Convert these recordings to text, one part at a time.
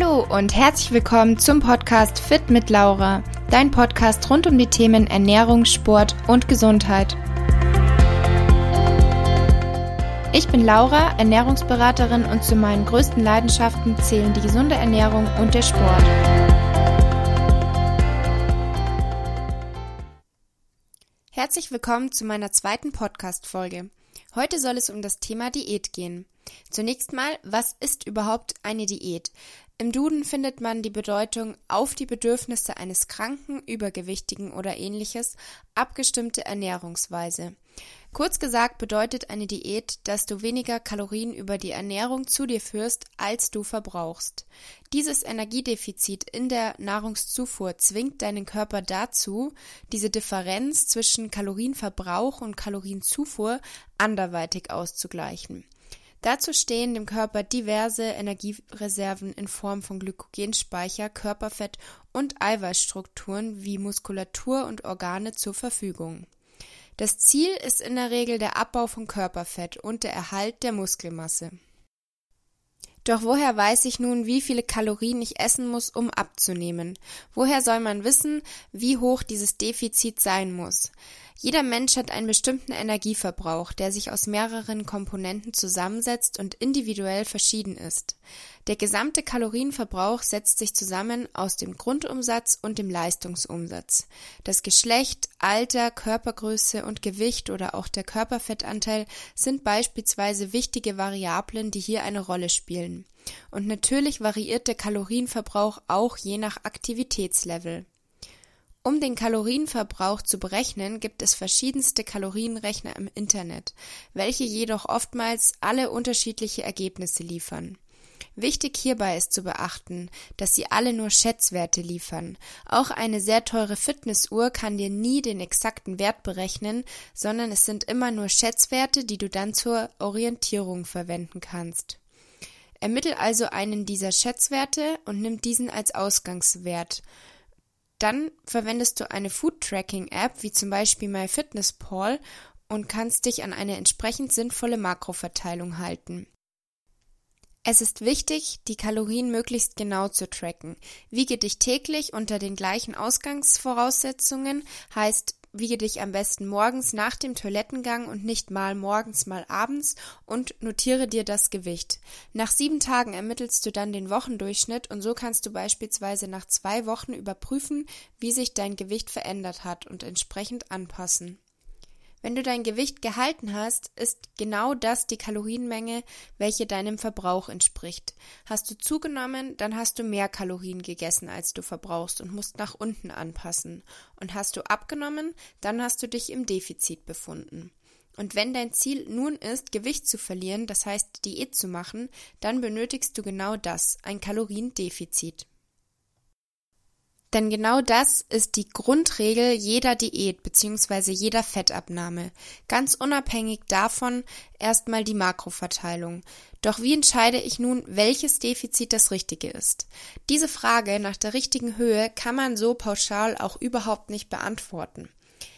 Hallo und herzlich willkommen zum Podcast Fit mit Laura, dein Podcast rund um die Themen Ernährung, Sport und Gesundheit. Ich bin Laura, Ernährungsberaterin und zu meinen größten Leidenschaften zählen die gesunde Ernährung und der Sport. Herzlich willkommen zu meiner zweiten Podcast-Folge. Heute soll es um das Thema Diät gehen. Zunächst mal, was ist überhaupt eine Diät? Im Duden findet man die Bedeutung auf die Bedürfnisse eines Kranken, Übergewichtigen oder ähnliches abgestimmte Ernährungsweise. Kurz gesagt bedeutet eine Diät, dass du weniger Kalorien über die Ernährung zu dir führst, als du verbrauchst. Dieses Energiedefizit in der Nahrungszufuhr zwingt deinen Körper dazu, diese Differenz zwischen Kalorienverbrauch und Kalorienzufuhr anderweitig auszugleichen. Dazu stehen dem Körper diverse Energiereserven in Form von Glykogenspeicher, Körperfett und Eiweißstrukturen wie Muskulatur und Organe zur Verfügung. Das Ziel ist in der Regel der Abbau von Körperfett und der Erhalt der Muskelmasse. Doch woher weiß ich nun, wie viele Kalorien ich essen muss, um abzunehmen? Woher soll man wissen, wie hoch dieses Defizit sein muss? Jeder Mensch hat einen bestimmten Energieverbrauch, der sich aus mehreren Komponenten zusammensetzt und individuell verschieden ist. Der gesamte Kalorienverbrauch setzt sich zusammen aus dem Grundumsatz und dem Leistungsumsatz. Das Geschlecht, Alter, Körpergröße und Gewicht oder auch der Körperfettanteil sind beispielsweise wichtige Variablen, die hier eine Rolle spielen. Und natürlich variiert der Kalorienverbrauch auch je nach Aktivitätslevel. Um den Kalorienverbrauch zu berechnen, gibt es verschiedenste Kalorienrechner im Internet, welche jedoch oftmals alle unterschiedliche Ergebnisse liefern. Wichtig hierbei ist zu beachten, dass sie alle nur Schätzwerte liefern. Auch eine sehr teure Fitnessuhr kann dir nie den exakten Wert berechnen, sondern es sind immer nur Schätzwerte, die du dann zur Orientierung verwenden kannst. Ermittel also einen dieser Schätzwerte und nimm diesen als Ausgangswert. Dann verwendest du eine Food-Tracking-App wie zum Beispiel MyFitnessPal und kannst dich an eine entsprechend sinnvolle Makroverteilung halten. Es ist wichtig, die Kalorien möglichst genau zu tracken. Wiege dich täglich unter den gleichen Ausgangsvoraussetzungen, heißt wiege dich am besten morgens nach dem Toilettengang und nicht mal morgens, mal abends und notiere dir das Gewicht. Nach sieben Tagen ermittelst du dann den Wochendurchschnitt und so kannst du beispielsweise nach zwei Wochen überprüfen, wie sich dein Gewicht verändert hat und entsprechend anpassen. Wenn du dein Gewicht gehalten hast, ist genau das die Kalorienmenge, welche deinem Verbrauch entspricht. Hast du zugenommen, dann hast du mehr Kalorien gegessen, als du verbrauchst und musst nach unten anpassen. Und hast du abgenommen, dann hast du dich im Defizit befunden. Und wenn dein Ziel nun ist, Gewicht zu verlieren, das heißt Diät zu machen, dann benötigst du genau das, ein Kaloriendefizit. Denn genau das ist die Grundregel jeder Diät bzw. jeder Fettabnahme. Ganz unabhängig davon erstmal die Makroverteilung. Doch wie entscheide ich nun, welches Defizit das richtige ist? Diese Frage nach der richtigen Höhe kann man so pauschal auch überhaupt nicht beantworten.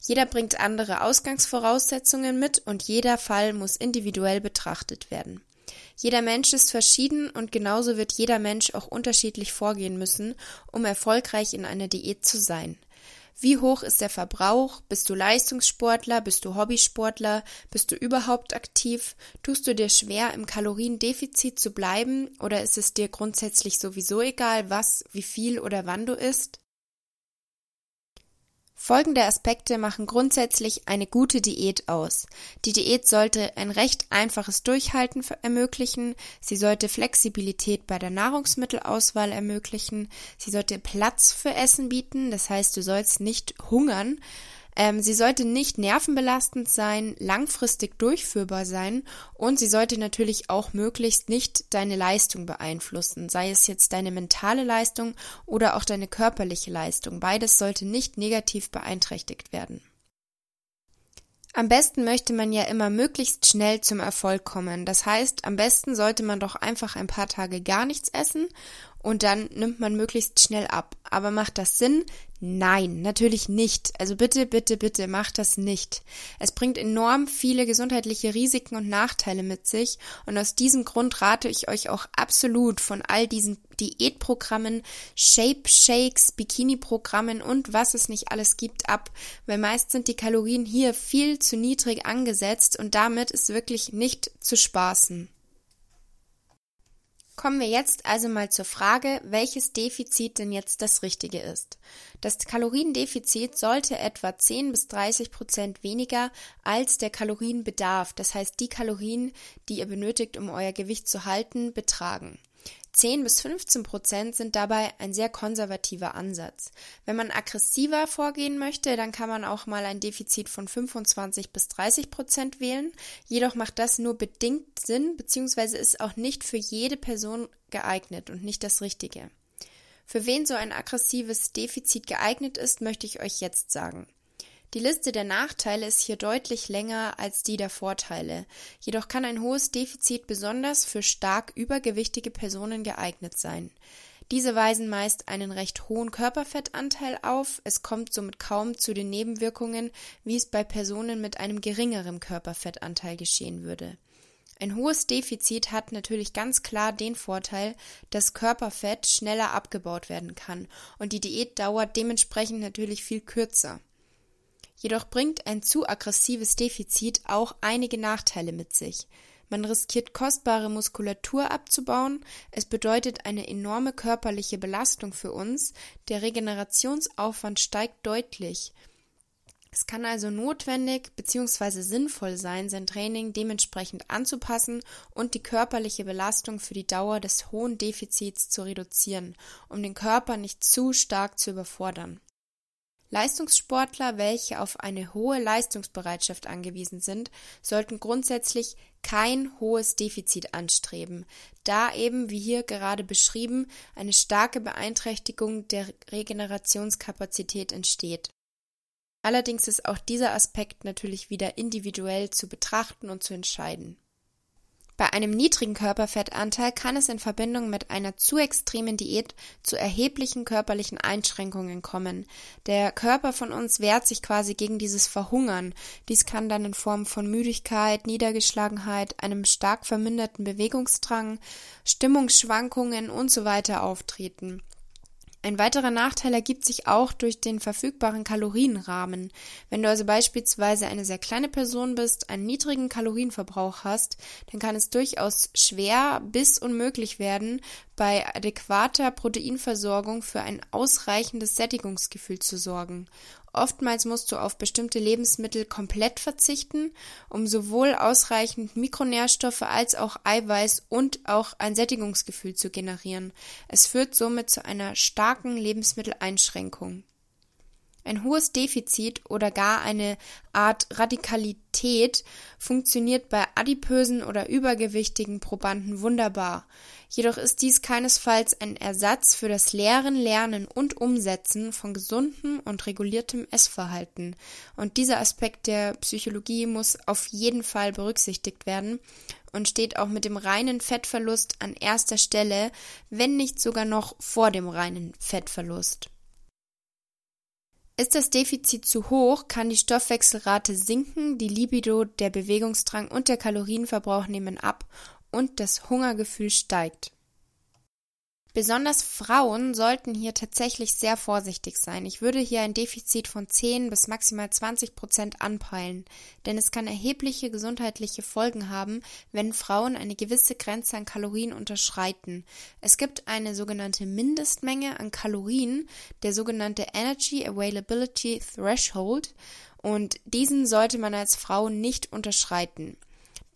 Jeder bringt andere Ausgangsvoraussetzungen mit und jeder Fall muss individuell betrachtet werden. Jeder Mensch ist verschieden und genauso wird jeder Mensch auch unterschiedlich vorgehen müssen, um erfolgreich in einer Diät zu sein. Wie hoch ist der Verbrauch? Bist du Leistungssportler? Bist du Hobbysportler? Bist du überhaupt aktiv? Tust du dir schwer, im Kaloriendefizit zu bleiben? Oder ist es dir grundsätzlich sowieso egal, was, wie viel oder wann du isst? Folgende Aspekte machen grundsätzlich eine gute Diät aus. Die Diät sollte ein recht einfaches Durchhalten ermöglichen, sie sollte Flexibilität bei der Nahrungsmittelauswahl ermöglichen, sie sollte Platz für Essen bieten, das heißt, du sollst nicht hungern, ähm, sie sollte nicht nervenbelastend sein, langfristig durchführbar sein und sie sollte natürlich auch möglichst nicht deine Leistung beeinflussen, sei es jetzt deine mentale Leistung oder auch deine körperliche Leistung. Beides sollte nicht negativ beeinträchtigt werden. Am besten möchte man ja immer möglichst schnell zum Erfolg kommen. Das heißt, am besten sollte man doch einfach ein paar Tage gar nichts essen und dann nimmt man möglichst schnell ab. Aber macht das Sinn? Nein, natürlich nicht. Also bitte, bitte, bitte, macht das nicht. Es bringt enorm viele gesundheitliche Risiken und Nachteile mit sich und aus diesem Grund rate ich euch auch absolut von all diesen Diätprogrammen, Shape Shakes, Bikini-Programmen und was es nicht alles gibt ab, weil meist sind die Kalorien hier viel zu niedrig angesetzt und damit ist wirklich nicht zu spaßen. Kommen wir jetzt also mal zur Frage, welches Defizit denn jetzt das richtige ist. Das Kaloriendefizit sollte etwa 10 bis 30 Prozent weniger als der Kalorienbedarf, das heißt die Kalorien, die ihr benötigt, um euer Gewicht zu halten, betragen. 10 bis 15 Prozent sind dabei ein sehr konservativer Ansatz. Wenn man aggressiver vorgehen möchte, dann kann man auch mal ein Defizit von 25 bis 30 Prozent wählen. Jedoch macht das nur bedingt Sinn, beziehungsweise ist auch nicht für jede Person geeignet und nicht das Richtige. Für wen so ein aggressives Defizit geeignet ist, möchte ich euch jetzt sagen. Die Liste der Nachteile ist hier deutlich länger als die der Vorteile. Jedoch kann ein hohes Defizit besonders für stark übergewichtige Personen geeignet sein. Diese weisen meist einen recht hohen Körperfettanteil auf, es kommt somit kaum zu den Nebenwirkungen, wie es bei Personen mit einem geringeren Körperfettanteil geschehen würde. Ein hohes Defizit hat natürlich ganz klar den Vorteil, dass Körperfett schneller abgebaut werden kann und die Diät dauert dementsprechend natürlich viel kürzer. Jedoch bringt ein zu aggressives Defizit auch einige Nachteile mit sich. Man riskiert kostbare Muskulatur abzubauen, es bedeutet eine enorme körperliche Belastung für uns, der Regenerationsaufwand steigt deutlich. Es kann also notwendig bzw. sinnvoll sein, sein Training dementsprechend anzupassen und die körperliche Belastung für die Dauer des hohen Defizits zu reduzieren, um den Körper nicht zu stark zu überfordern. Leistungssportler, welche auf eine hohe Leistungsbereitschaft angewiesen sind, sollten grundsätzlich kein hohes Defizit anstreben, da eben, wie hier gerade beschrieben, eine starke Beeinträchtigung der Regenerationskapazität entsteht. Allerdings ist auch dieser Aspekt natürlich wieder individuell zu betrachten und zu entscheiden. Bei einem niedrigen Körperfettanteil kann es in Verbindung mit einer zu extremen Diät zu erheblichen körperlichen Einschränkungen kommen. Der Körper von uns wehrt sich quasi gegen dieses Verhungern. Dies kann dann in Form von Müdigkeit, Niedergeschlagenheit, einem stark verminderten Bewegungsdrang, Stimmungsschwankungen und so weiter auftreten. Ein weiterer Nachteil ergibt sich auch durch den verfügbaren Kalorienrahmen. Wenn du also beispielsweise eine sehr kleine Person bist, einen niedrigen Kalorienverbrauch hast, dann kann es durchaus schwer bis unmöglich werden, bei adäquater Proteinversorgung für ein ausreichendes Sättigungsgefühl zu sorgen. Oftmals musst du auf bestimmte Lebensmittel komplett verzichten, um sowohl ausreichend Mikronährstoffe als auch Eiweiß und auch ein Sättigungsgefühl zu generieren. Es führt somit zu einer starken Lebensmitteleinschränkung. Ein hohes Defizit oder gar eine Art Radikalität funktioniert bei adipösen oder übergewichtigen Probanden wunderbar. Jedoch ist dies keinesfalls ein Ersatz für das Lehren, Lernen und Umsetzen von gesundem und reguliertem Essverhalten. Und dieser Aspekt der Psychologie muss auf jeden Fall berücksichtigt werden und steht auch mit dem reinen Fettverlust an erster Stelle, wenn nicht sogar noch vor dem reinen Fettverlust. Ist das Defizit zu hoch, kann die Stoffwechselrate sinken, die Libido, der Bewegungsdrang und der Kalorienverbrauch nehmen ab und das Hungergefühl steigt. Besonders Frauen sollten hier tatsächlich sehr vorsichtig sein. Ich würde hier ein Defizit von 10 bis maximal 20 Prozent anpeilen, denn es kann erhebliche gesundheitliche Folgen haben, wenn Frauen eine gewisse Grenze an Kalorien unterschreiten. Es gibt eine sogenannte Mindestmenge an Kalorien, der sogenannte Energy Availability Threshold, und diesen sollte man als Frau nicht unterschreiten.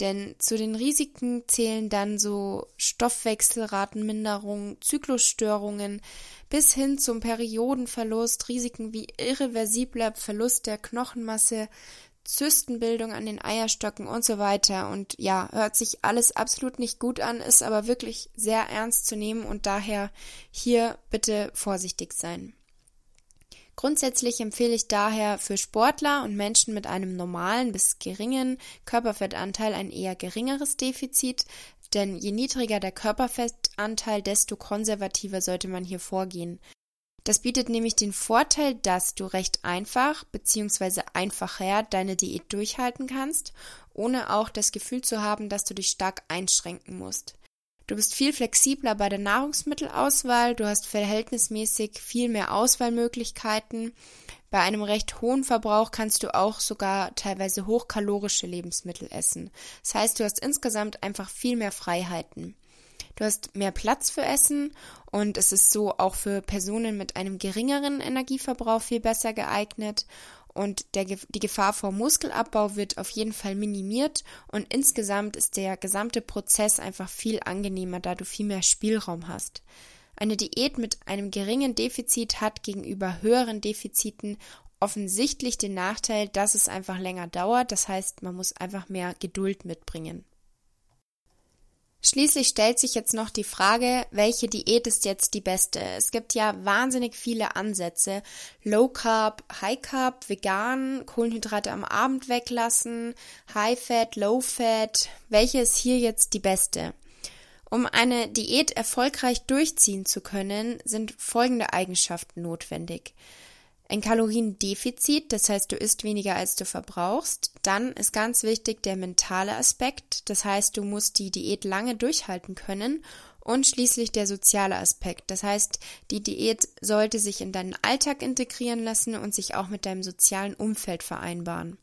Denn zu den Risiken zählen dann so Stoffwechselratenminderung, Zyklusstörungen bis hin zum Periodenverlust, Risiken wie irreversibler Verlust der Knochenmasse, Zystenbildung an den Eierstöcken und so weiter. Und ja, hört sich alles absolut nicht gut an, ist aber wirklich sehr ernst zu nehmen und daher hier bitte vorsichtig sein. Grundsätzlich empfehle ich daher für Sportler und Menschen mit einem normalen bis geringen Körperfettanteil ein eher geringeres Defizit, denn je niedriger der Körperfettanteil, desto konservativer sollte man hier vorgehen. Das bietet nämlich den Vorteil, dass du recht einfach bzw. einfacher deine Diät durchhalten kannst, ohne auch das Gefühl zu haben, dass du dich stark einschränken musst. Du bist viel flexibler bei der Nahrungsmittelauswahl, du hast verhältnismäßig viel mehr Auswahlmöglichkeiten. Bei einem recht hohen Verbrauch kannst du auch sogar teilweise hochkalorische Lebensmittel essen. Das heißt, du hast insgesamt einfach viel mehr Freiheiten. Du hast mehr Platz für Essen und es ist so auch für Personen mit einem geringeren Energieverbrauch viel besser geeignet und der, die Gefahr vor Muskelabbau wird auf jeden Fall minimiert und insgesamt ist der gesamte Prozess einfach viel angenehmer, da du viel mehr Spielraum hast. Eine Diät mit einem geringen Defizit hat gegenüber höheren Defiziten offensichtlich den Nachteil, dass es einfach länger dauert. Das heißt, man muss einfach mehr Geduld mitbringen. Schließlich stellt sich jetzt noch die Frage, welche Diät ist jetzt die beste? Es gibt ja wahnsinnig viele Ansätze. Low Carb, High Carb, vegan, Kohlenhydrate am Abend weglassen, High Fat, Low Fat. Welche ist hier jetzt die beste? Um eine Diät erfolgreich durchziehen zu können, sind folgende Eigenschaften notwendig ein Kaloriendefizit, das heißt, du isst weniger als du verbrauchst. Dann ist ganz wichtig der mentale Aspekt, das heißt, du musst die Diät lange durchhalten können. Und schließlich der soziale Aspekt, das heißt, die Diät sollte sich in deinen Alltag integrieren lassen und sich auch mit deinem sozialen Umfeld vereinbaren.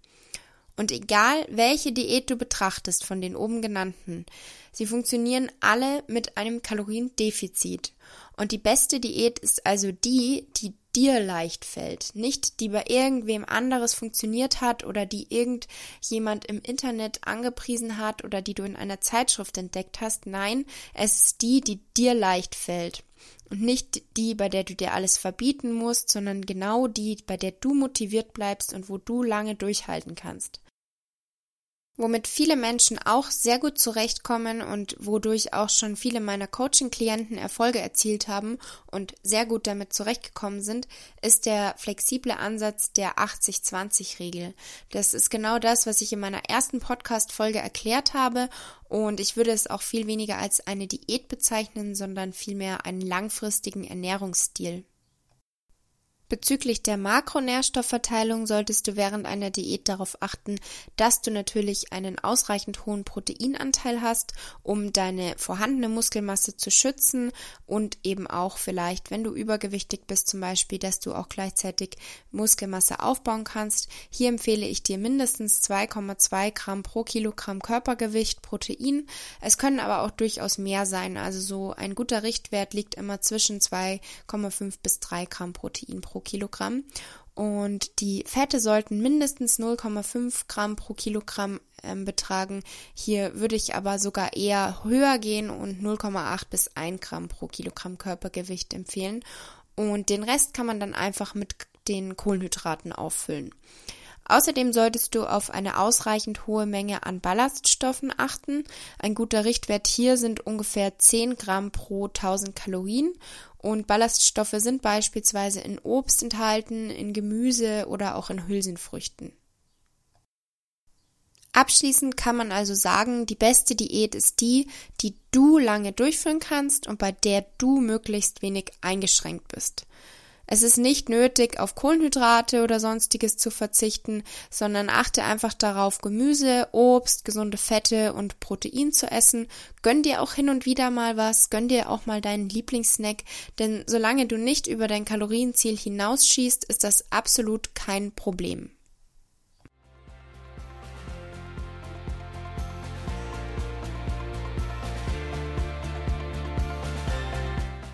Und egal, welche Diät du betrachtest von den oben genannten, sie funktionieren alle mit einem Kaloriendefizit. Und die beste Diät ist also die, die dir leicht fällt, nicht die bei irgendwem anderes funktioniert hat oder die irgendjemand im Internet angepriesen hat oder die du in einer Zeitschrift entdeckt hast. Nein, es ist die, die dir leicht fällt. Und nicht die, bei der du dir alles verbieten musst, sondern genau die, bei der du motiviert bleibst und wo du lange durchhalten kannst womit viele Menschen auch sehr gut zurechtkommen und wodurch auch schon viele meiner Coaching-Klienten Erfolge erzielt haben und sehr gut damit zurechtgekommen sind, ist der flexible Ansatz der 80-20-Regel. Das ist genau das, was ich in meiner ersten Podcast-Folge erklärt habe und ich würde es auch viel weniger als eine Diät bezeichnen, sondern vielmehr einen langfristigen Ernährungsstil. Bezüglich der Makronährstoffverteilung solltest du während einer Diät darauf achten, dass du natürlich einen ausreichend hohen Proteinanteil hast, um deine vorhandene Muskelmasse zu schützen und eben auch vielleicht, wenn du übergewichtig bist zum Beispiel, dass du auch gleichzeitig Muskelmasse aufbauen kannst. Hier empfehle ich dir mindestens 2,2 Gramm pro Kilogramm Körpergewicht Protein. Es können aber auch durchaus mehr sein. Also so ein guter Richtwert liegt immer zwischen 2,5 bis 3 Gramm Protein pro Kilogramm. Und die Fette sollten mindestens 0,5 Gramm pro Kilogramm ähm, betragen. Hier würde ich aber sogar eher höher gehen und 0,8 bis 1 Gramm pro Kilogramm Körpergewicht empfehlen. Und den Rest kann man dann einfach mit den Kohlenhydraten auffüllen. Außerdem solltest du auf eine ausreichend hohe Menge an Ballaststoffen achten. Ein guter Richtwert hier sind ungefähr 10 Gramm pro 1000 Kalorien und Ballaststoffe sind beispielsweise in Obst enthalten, in Gemüse oder auch in Hülsenfrüchten. Abschließend kann man also sagen, die beste Diät ist die, die du lange durchführen kannst und bei der du möglichst wenig eingeschränkt bist. Es ist nicht nötig, auf Kohlenhydrate oder sonstiges zu verzichten, sondern achte einfach darauf, Gemüse, Obst, gesunde Fette und Protein zu essen. Gönn dir auch hin und wieder mal was, gönn dir auch mal deinen Lieblingssnack, denn solange du nicht über dein Kalorienziel hinausschießt, ist das absolut kein Problem.